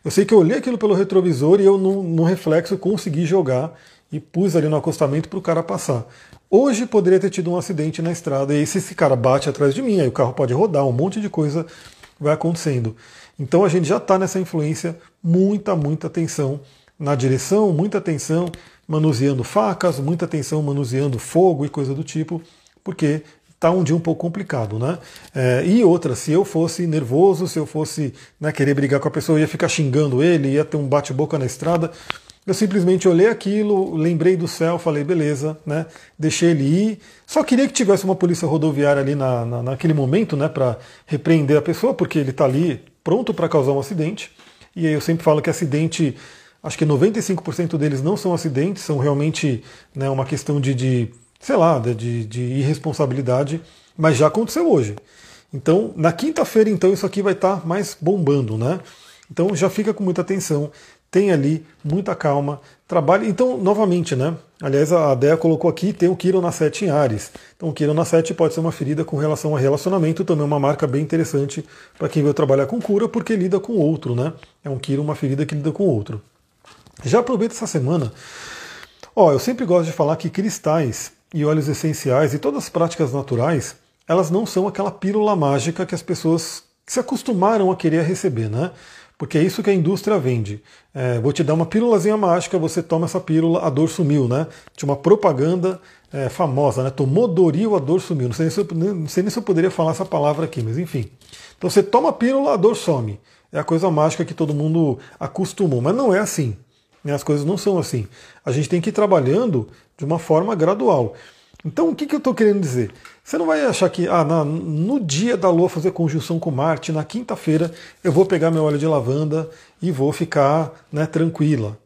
[SPEAKER 1] Eu sei que eu olhei aquilo pelo retrovisor e eu, no, no reflexo, consegui jogar e pus ali no acostamento para o cara passar. Hoje poderia ter tido um acidente na estrada e se esse cara bate atrás de mim, aí o carro pode rodar, um monte de coisa vai acontecendo. Então a gente já está nessa influência, muita, muita atenção na direção, muita atenção manuseando facas, muita atenção manuseando fogo e coisa do tipo, porque está um dia um pouco complicado, né? É, e outra, se eu fosse nervoso, se eu fosse né, querer brigar com a pessoa, eu ia ficar xingando ele, ia ter um bate-boca na estrada. Eu simplesmente olhei aquilo, lembrei do céu, falei, beleza, né? Deixei ele ir. Só queria que tivesse uma polícia rodoviária ali na, na naquele momento, né? Para repreender a pessoa, porque ele está ali pronto para causar um acidente. E aí eu sempre falo que acidente, acho que 95% deles não são acidentes, são realmente né, uma questão de, de sei lá, de, de irresponsabilidade, mas já aconteceu hoje. Então, na quinta-feira, então, isso aqui vai estar tá mais bombando, né? Então já fica com muita atenção, tem ali muita calma, trabalhe. Então, novamente, né? Aliás, a Dea colocou aqui, tem o Kiro na 7 em Ares. Então, o Kiro na 7 pode ser uma ferida com relação a relacionamento, também uma marca bem interessante para quem veio trabalhar com cura, porque lida com outro, né? É um Kiro, uma ferida que lida com outro. Já aproveita essa semana. Ó, eu sempre gosto de falar que cristais e óleos essenciais e todas as práticas naturais, elas não são aquela pílula mágica que as pessoas se acostumaram a querer receber, né? Porque é isso que a indústria vende. É, vou te dar uma pílulazinha mágica, você toma essa pílula, a dor sumiu, né? Tinha uma propaganda é, famosa, né? Tomou Doril, a dor sumiu. Não sei, se eu, não sei nem se eu poderia falar essa palavra aqui, mas enfim. Então você toma a pílula, a dor some. É a coisa mágica que todo mundo acostumou, mas não é assim. Né? As coisas não são assim. A gente tem que ir trabalhando de uma forma gradual. Então, o que, que eu estou querendo dizer? Você não vai achar que ah, no dia da Lua fazer conjunção com Marte, na quinta-feira, eu vou pegar meu óleo de lavanda e vou ficar né, tranquila.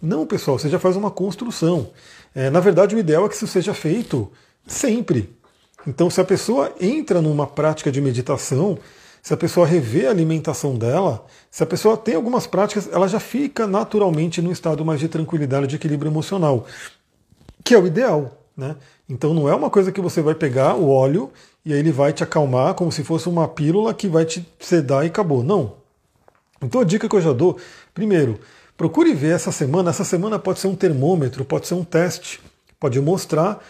[SPEAKER 1] Não, pessoal, você já faz uma construção. É, na verdade, o ideal é que isso seja feito sempre. Então, se a pessoa entra numa prática de meditação, se a pessoa revê a alimentação dela, se a pessoa tem algumas práticas, ela já fica naturalmente no estado mais de tranquilidade, de equilíbrio emocional, que é o ideal. Né? Então não é uma coisa que você vai pegar o óleo e aí ele vai te acalmar como se fosse uma pílula que vai te sedar e acabou. Não. Então a dica que eu já dou, primeiro, procure ver essa semana. Essa semana pode ser um termômetro, pode ser um teste, pode mostrar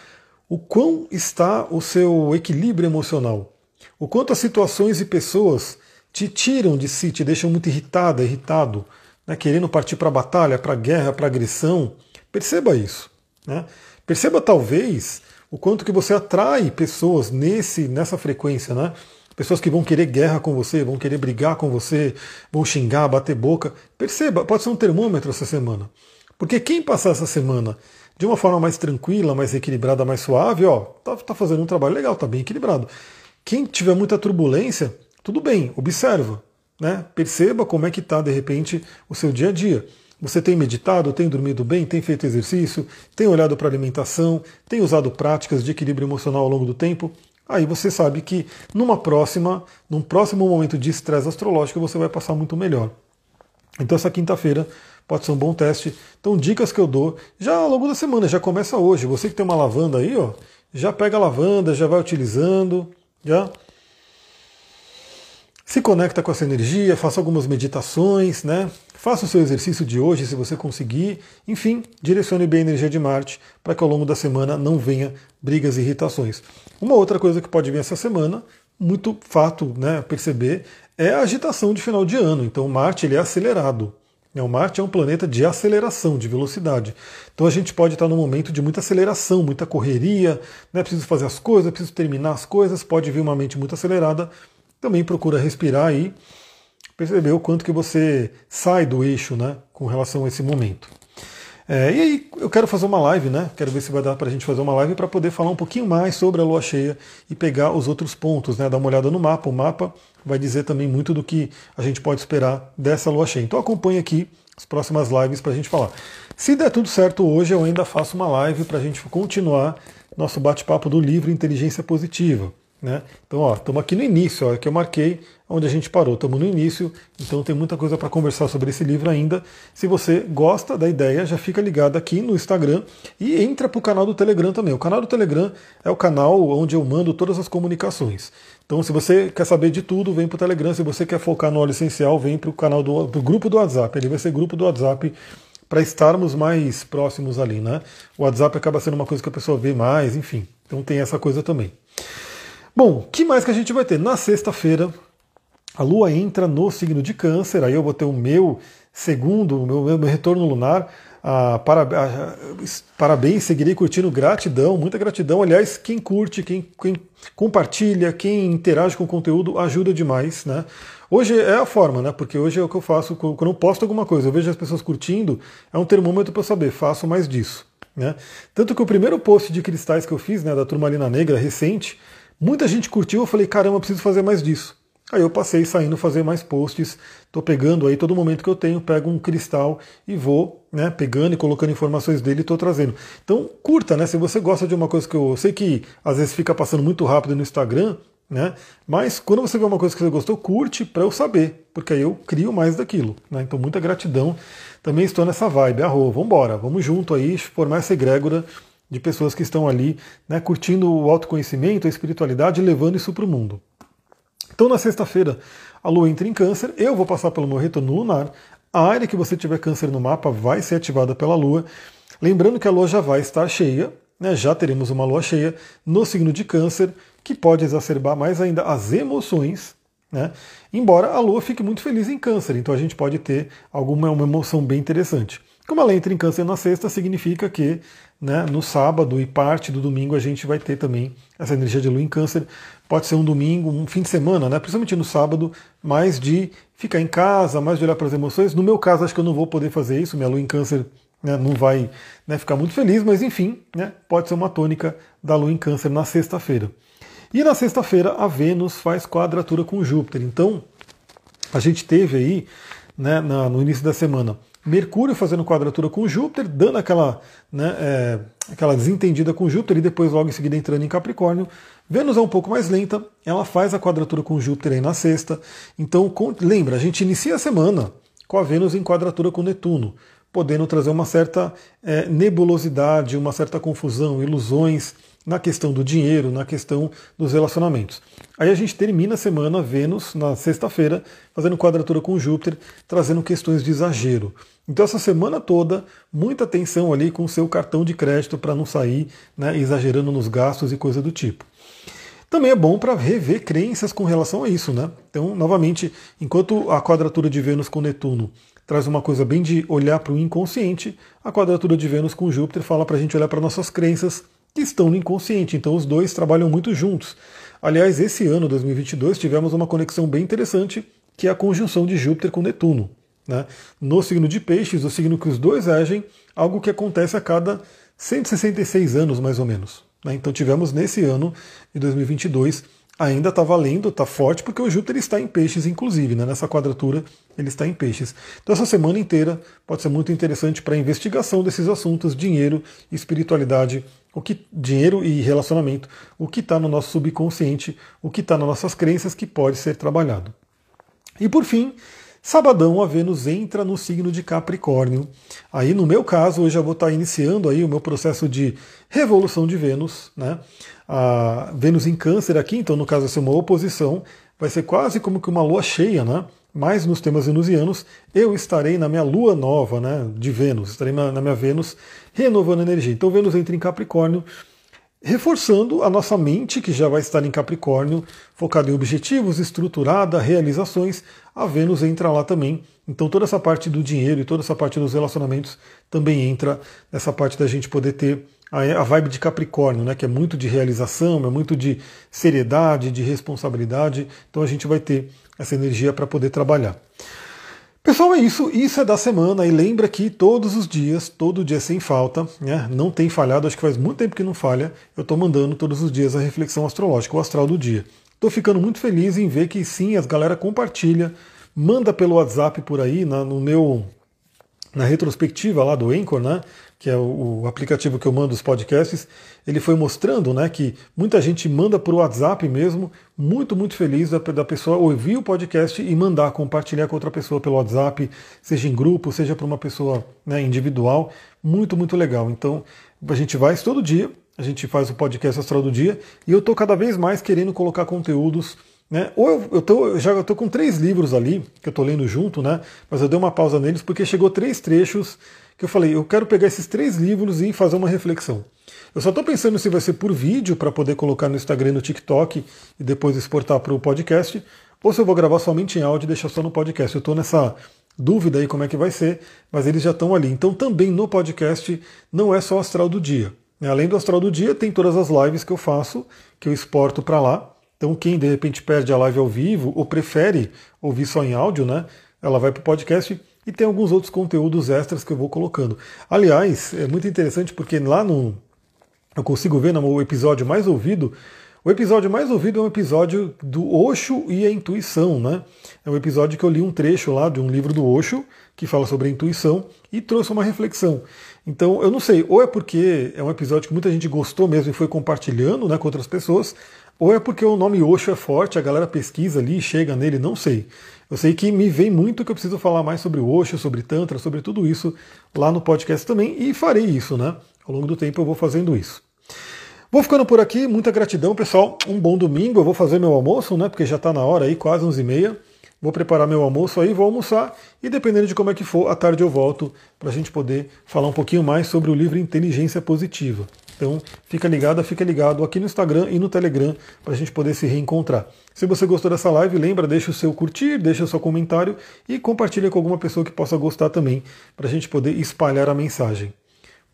[SPEAKER 1] o quão está o seu equilíbrio emocional, o quanto as situações e pessoas te tiram de si, te deixam muito irritada, irritado, né, querendo partir para a batalha, para a guerra, para a agressão. Perceba isso. Né? Perceba talvez o quanto que você atrai pessoas nesse nessa frequência, né? Pessoas que vão querer guerra com você, vão querer brigar com você, vão xingar, bater boca. Perceba, pode ser um termômetro essa semana. Porque quem passar essa semana de uma forma mais tranquila, mais equilibrada, mais suave, ó, tá, tá fazendo um trabalho legal, tá bem equilibrado. Quem tiver muita turbulência, tudo bem, observa, né? Perceba como é que tá de repente o seu dia a dia. Você tem meditado, tem dormido bem, tem feito exercício, tem olhado para a alimentação, tem usado práticas de equilíbrio emocional ao longo do tempo? Aí você sabe que numa próxima, num próximo momento de estresse astrológico, você vai passar muito melhor. Então essa quinta-feira pode ser um bom teste. Então dicas que eu dou já ao longo da semana, já começa hoje. Você que tem uma lavanda aí, ó, já pega a lavanda, já vai utilizando, já se conecta com essa energia, faça algumas meditações, né? Faça o seu exercício de hoje, se você conseguir. Enfim, direcione bem a energia de Marte para que ao longo da semana não venha brigas e irritações. Uma outra coisa que pode vir essa semana, muito fato né, perceber, é a agitação de final de ano. Então, Marte ele é acelerado. O Marte é um planeta de aceleração, de velocidade. Então a gente pode estar num momento de muita aceleração, muita correria, né? preciso fazer as coisas, preciso terminar as coisas, pode vir uma mente muito acelerada também procura respirar e perceber o quanto que você sai do eixo né, com relação a esse momento. É, e aí eu quero fazer uma live, né? Quero ver se vai dar para a gente fazer uma live para poder falar um pouquinho mais sobre a lua cheia e pegar os outros pontos, né? Dar uma olhada no mapa. O mapa vai dizer também muito do que a gente pode esperar dessa lua cheia. Então acompanhe aqui as próximas lives para a gente falar. Se der tudo certo hoje, eu ainda faço uma live para a gente continuar nosso bate-papo do livro Inteligência Positiva. Né? Então, estamos aqui no início, ó, que eu marquei onde a gente parou. Estamos no início, então tem muita coisa para conversar sobre esse livro ainda. Se você gosta da ideia, já fica ligado aqui no Instagram e entra para o canal do Telegram também. O canal do Telegram é o canal onde eu mando todas as comunicações. Então, se você quer saber de tudo, vem para o Telegram. Se você quer focar no óleo essencial, vem para o canal do pro grupo do WhatsApp. Ele vai ser grupo do WhatsApp para estarmos mais próximos ali, né? O WhatsApp acaba sendo uma coisa que a pessoa vê mais, enfim. Então tem essa coisa também. Bom, que mais que a gente vai ter? Na sexta-feira, a Lua entra no signo de Câncer, aí eu vou ter o meu segundo, o meu, meu retorno lunar. Ah, ah, parabéns, seguirei curtindo, gratidão, muita gratidão. Aliás, quem curte, quem, quem, compartilha, quem interage com o conteúdo ajuda demais, né? Hoje é a forma, né? Porque hoje é o que eu faço quando eu posto alguma coisa, eu vejo as pessoas curtindo, é um termômetro para eu saber, faço mais disso. Né? Tanto que o primeiro post de cristais que eu fiz, né, da Turmalina Negra, recente, Muita gente curtiu, eu falei, caramba, preciso fazer mais disso. Aí eu passei saindo fazer mais posts, estou pegando aí todo momento que eu tenho, pego um cristal e vou, né, pegando e colocando informações dele e estou trazendo. Então curta, né? Se você gosta de uma coisa que eu, eu sei que às vezes fica passando muito rápido no Instagram, né? Mas quando você vê uma coisa que você gostou, curte para eu saber, porque aí eu crio mais daquilo. Né? Então muita gratidão. Também estou nessa vibe. Arro, vamos embora, vamos junto aí formar essa egrégora de pessoas que estão ali, né, curtindo o autoconhecimento, a espiritualidade levando isso para o mundo. Então, na sexta-feira, a Lua entra em Câncer, eu vou passar pelo meu retorno lunar. A área que você tiver Câncer no mapa vai ser ativada pela Lua. Lembrando que a Lua já vai estar cheia, né, já teremos uma Lua cheia no signo de Câncer, que pode exacerbar mais ainda as emoções. Né? Embora a Lua fique muito feliz em Câncer, então a gente pode ter alguma uma emoção bem interessante. Como ela entra em Câncer na sexta, significa que né, no sábado e parte do domingo a gente vai ter também essa energia de lua em câncer. Pode ser um domingo, um fim de semana, né, principalmente no sábado, mais de ficar em casa, mais de olhar para as emoções. No meu caso, acho que eu não vou poder fazer isso, minha lua em câncer né, não vai né, ficar muito feliz, mas enfim, né, pode ser uma tônica da lua em câncer na sexta-feira. E na sexta-feira a Vênus faz quadratura com Júpiter. Então, a gente teve aí, né, no início da semana, Mercúrio fazendo quadratura com Júpiter, dando aquela, né, é, aquela desentendida com Júpiter e depois logo em seguida entrando em Capricórnio. Vênus é um pouco mais lenta, ela faz a quadratura com Júpiter aí na sexta. Então, com, lembra, a gente inicia a semana com a Vênus em quadratura com Netuno, podendo trazer uma certa é, nebulosidade, uma certa confusão, ilusões na questão do dinheiro, na questão dos relacionamentos. Aí a gente termina a semana Vênus na sexta-feira, fazendo quadratura com Júpiter, trazendo questões de exagero. Então essa semana toda, muita atenção ali com o seu cartão de crédito para não sair né, exagerando nos gastos e coisa do tipo. Também é bom para rever crenças com relação a isso, né? Então, novamente, enquanto a quadratura de Vênus com Netuno traz uma coisa bem de olhar para o inconsciente, a quadratura de Vênus com Júpiter fala para a gente olhar para nossas crenças que estão no inconsciente. Então os dois trabalham muito juntos. Aliás, esse ano, 2022, tivemos uma conexão bem interessante, que é a conjunção de Júpiter com Netuno. Né? No signo de Peixes, o signo que os dois agem, algo que acontece a cada 166 anos, mais ou menos. Né? Então tivemos nesse ano de 2022 ainda está valendo, está forte, porque o Júpiter está em peixes, inclusive, né? nessa quadratura ele está em peixes. Então essa semana inteira pode ser muito interessante para a investigação desses assuntos, dinheiro, espiritualidade, o que dinheiro e relacionamento, o que está no nosso subconsciente, o que está nas nossas crenças que pode ser trabalhado. E por fim, Sabadão a Vênus entra no signo de Capricórnio. Aí no meu caso, hoje eu vou estar tá iniciando aí o meu processo de revolução de Vênus, né? A Vênus em Câncer aqui, então no caso vai ser uma oposição, vai ser quase como que uma lua cheia, né? Mas nos temas venusianos, eu estarei na minha lua nova, né, de Vênus, estarei na, minha Vênus renovando energia. Então Vênus entra em Capricórnio, reforçando a nossa mente, que já vai estar em Capricórnio, focada em objetivos, estruturada, realizações. A Vênus entra lá também. Então toda essa parte do dinheiro e toda essa parte dos relacionamentos também entra nessa parte da gente poder ter a vibe de Capricórnio, né, que é muito de realização, é muito de seriedade, de responsabilidade. Então a gente vai ter essa energia para poder trabalhar. Pessoal, é isso. Isso é da semana. E lembra que todos os dias, todo dia sem falta, né? não tem falhado, acho que faz muito tempo que não falha. Eu estou mandando todos os dias a reflexão astrológica, o astral do dia. Estou ficando muito feliz em ver que sim, as galera compartilha, manda pelo WhatsApp por aí, na, no meu na retrospectiva lá do Anchor, né? que é o, aplicativo que eu mando os podcasts, ele foi mostrando né, que muita gente manda por WhatsApp mesmo, muito, muito feliz da, da pessoa ouvir o podcast e mandar, compartilhar com outra pessoa pelo WhatsApp, seja em grupo, seja para uma pessoa né, individual. Muito, muito legal. Então, a gente vai todo dia, a gente faz o podcast Astral do Dia, e eu estou cada vez mais querendo colocar conteúdos né? Ou eu, eu, tô, eu já estou com três livros ali, que eu estou lendo junto, né? mas eu dei uma pausa neles porque chegou três trechos que eu falei, eu quero pegar esses três livros e fazer uma reflexão. Eu só estou pensando se vai ser por vídeo para poder colocar no Instagram e no TikTok e depois exportar para o podcast, ou se eu vou gravar somente em áudio e deixar só no podcast. Eu estou nessa dúvida aí como é que vai ser, mas eles já estão ali. Então também no podcast não é só o astral do dia. Além do astral do dia, tem todas as lives que eu faço, que eu exporto para lá. Então, quem de repente perde a live ao vivo ou prefere ouvir só em áudio, né? Ela vai para o podcast e tem alguns outros conteúdos extras que eu vou colocando. Aliás, é muito interessante porque lá no. Eu consigo ver no episódio mais ouvido, O episódio mais ouvido é um episódio do Osho e a intuição, né? É um episódio que eu li um trecho lá de um livro do Osho que fala sobre a intuição e trouxe uma reflexão. Então, eu não sei, ou é porque é um episódio que muita gente gostou mesmo e foi compartilhando né, com outras pessoas, ou é porque o nome Osho é forte, a galera pesquisa ali e chega nele, não sei. Eu sei que me vem muito que eu preciso falar mais sobre o Osho, sobre Tantra, sobre tudo isso lá no podcast também, e farei isso, né? Ao longo do tempo eu vou fazendo isso. Vou ficando por aqui, muita gratidão, pessoal. Um bom domingo. Eu vou fazer meu almoço, né? Porque já está na hora aí, quase 11h30. Vou preparar meu almoço aí, vou almoçar e dependendo de como é que for, à tarde eu volto para a gente poder falar um pouquinho mais sobre o livro Inteligência Positiva. Então fica ligado, fica ligado aqui no Instagram e no Telegram para a gente poder se reencontrar. Se você gostou dessa live, lembra, deixa o seu curtir, deixa o seu comentário e compartilha com alguma pessoa que possa gostar também, para a gente poder espalhar a mensagem.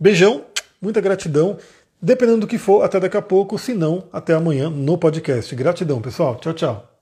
[SPEAKER 1] Beijão, muita gratidão. Dependendo do que for, até daqui a pouco, se não, até amanhã no podcast. Gratidão, pessoal. Tchau, tchau.